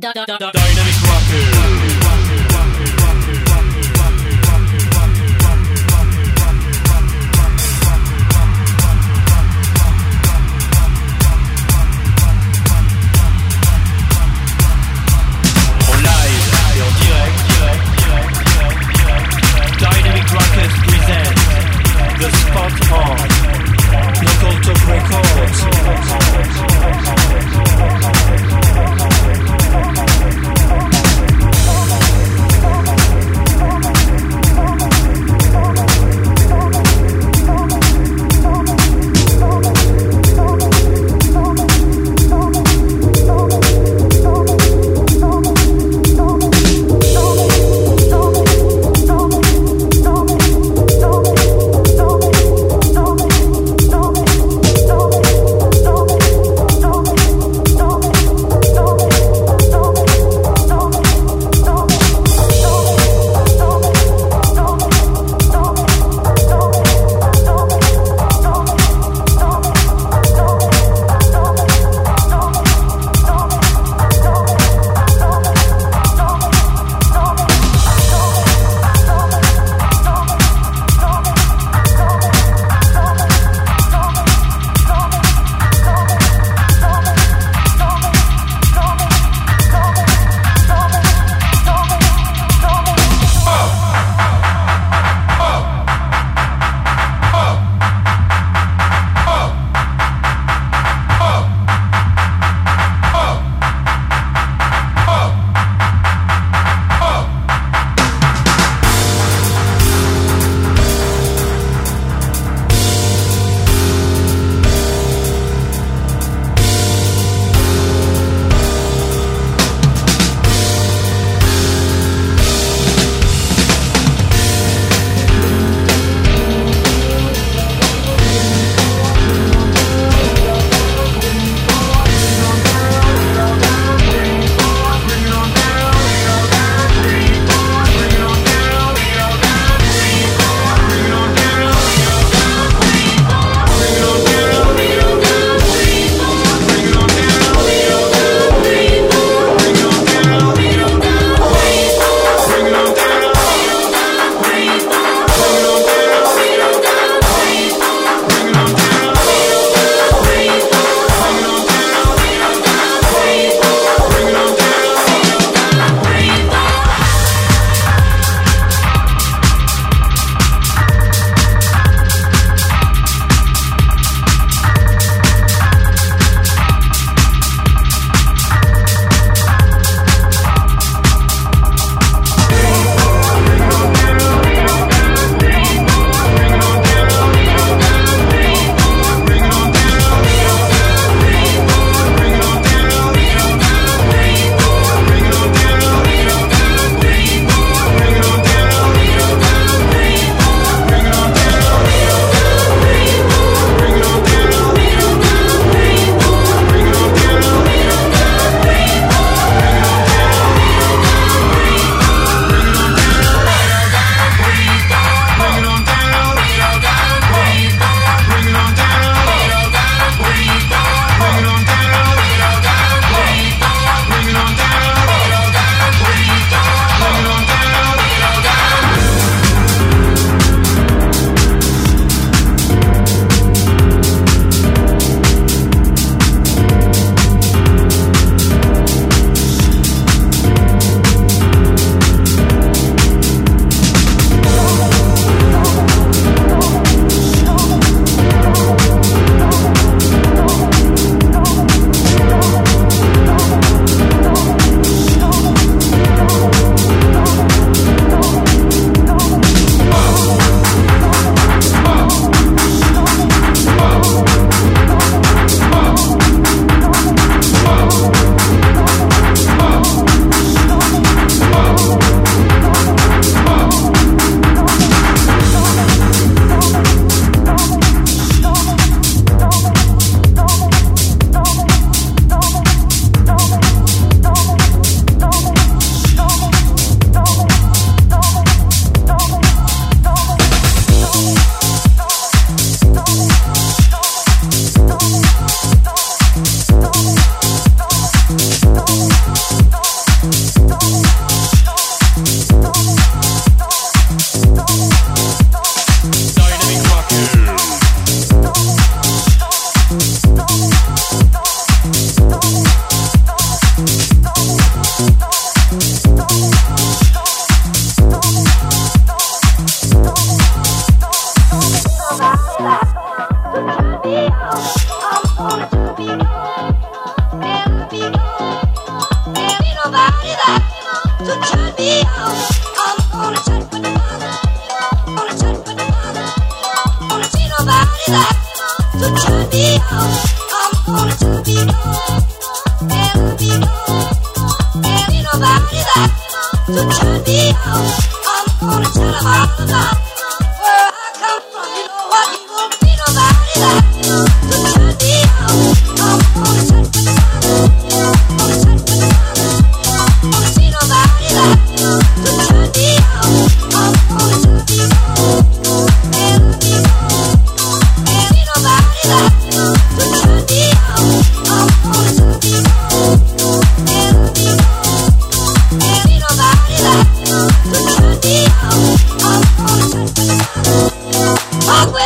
Dynamic Rocker.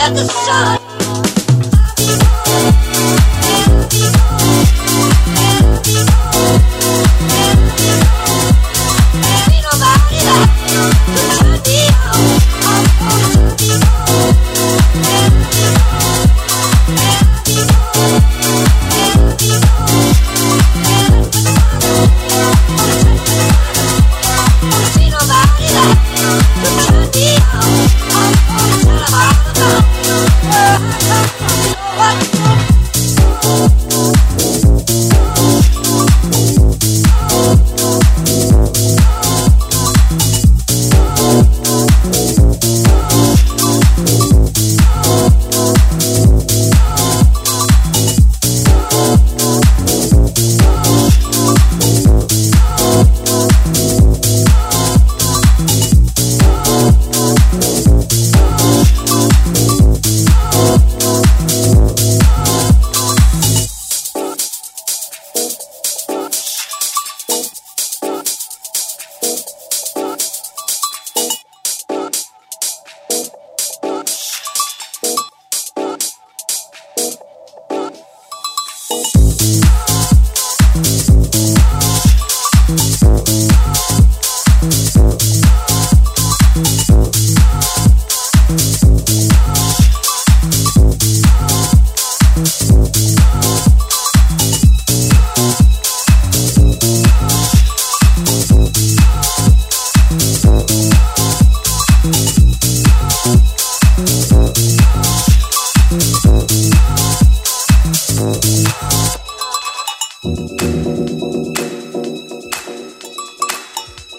at the sun.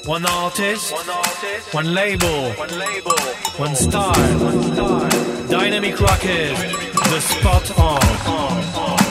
One label, one label, one style, one style. Dynamic Rockers, the spot on.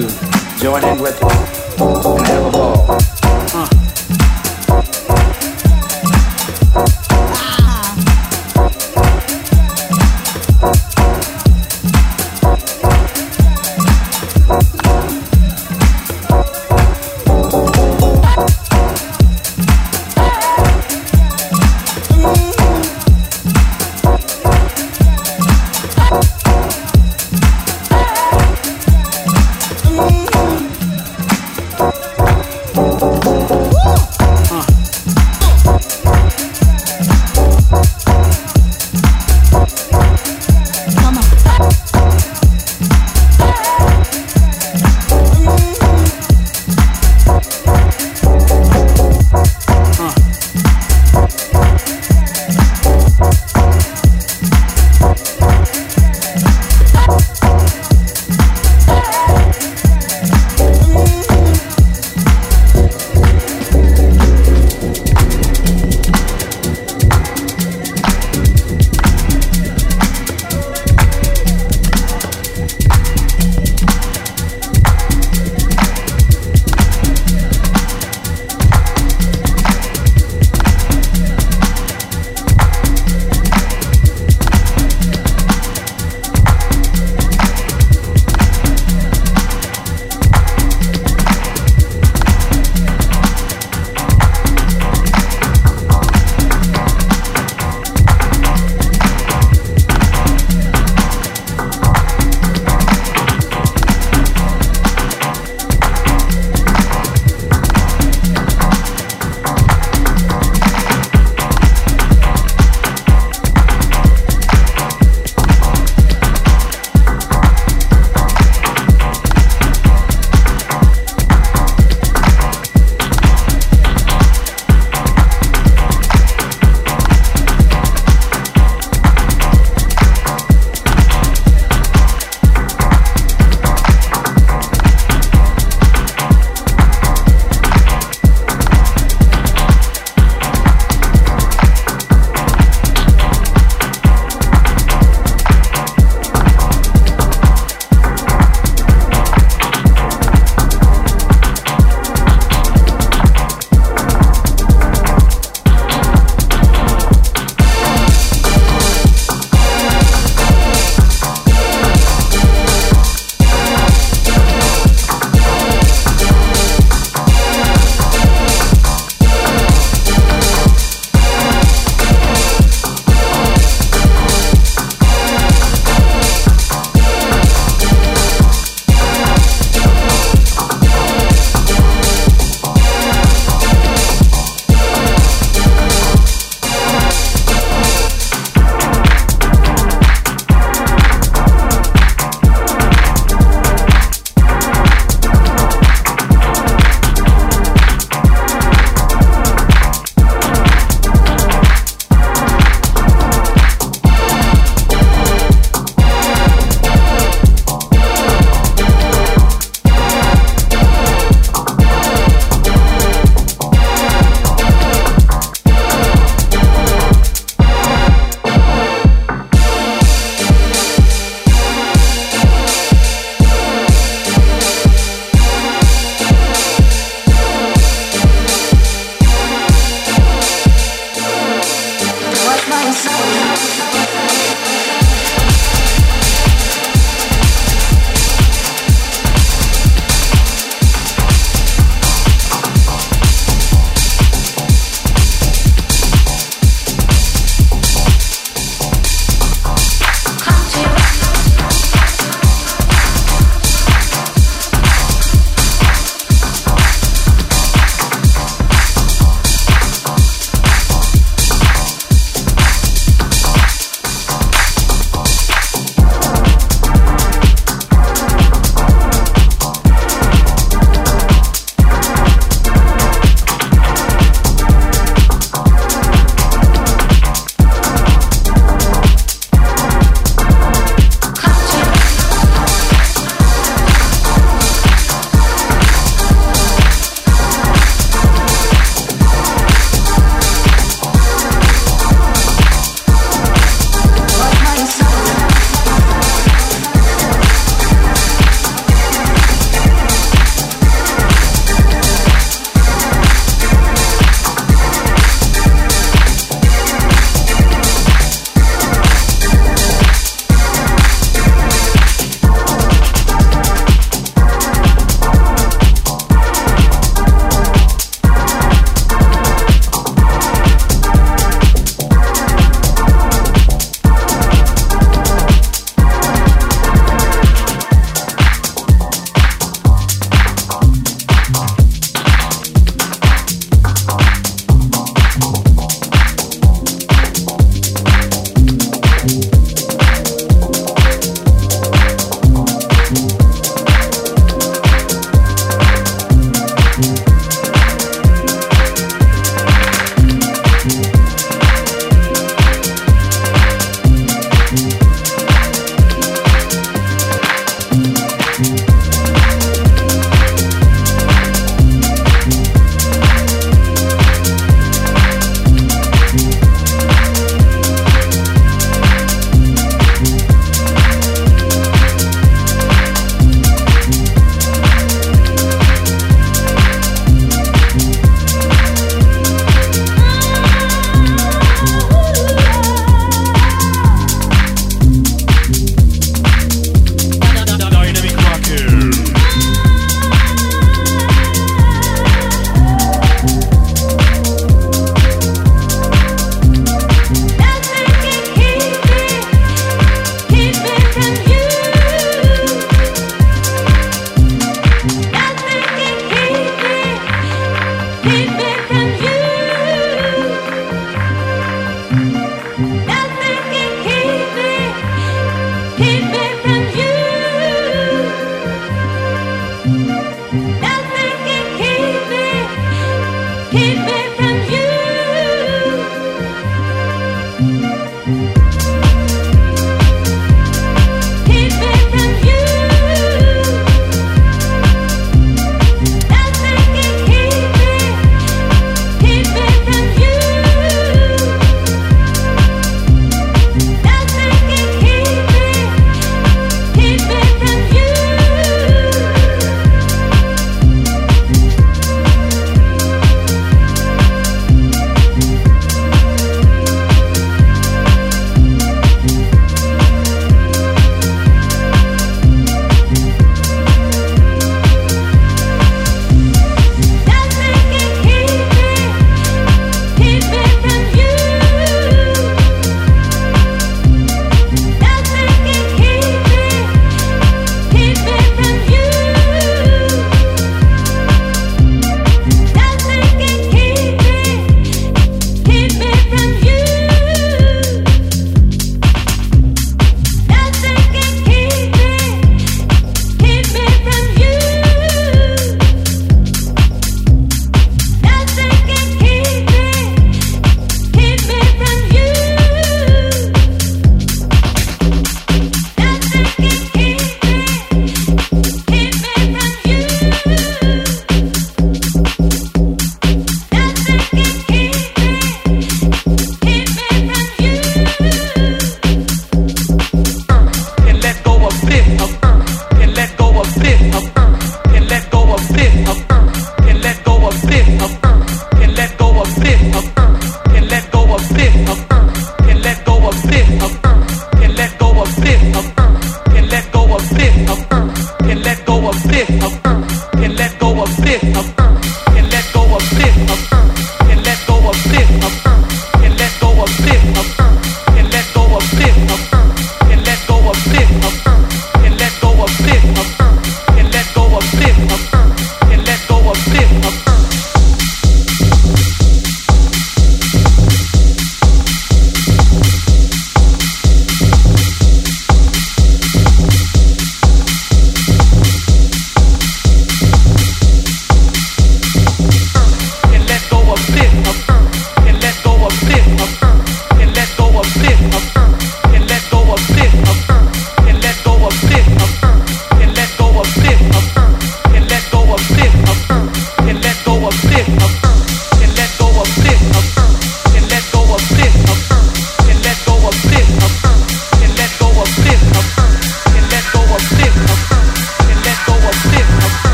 to join in with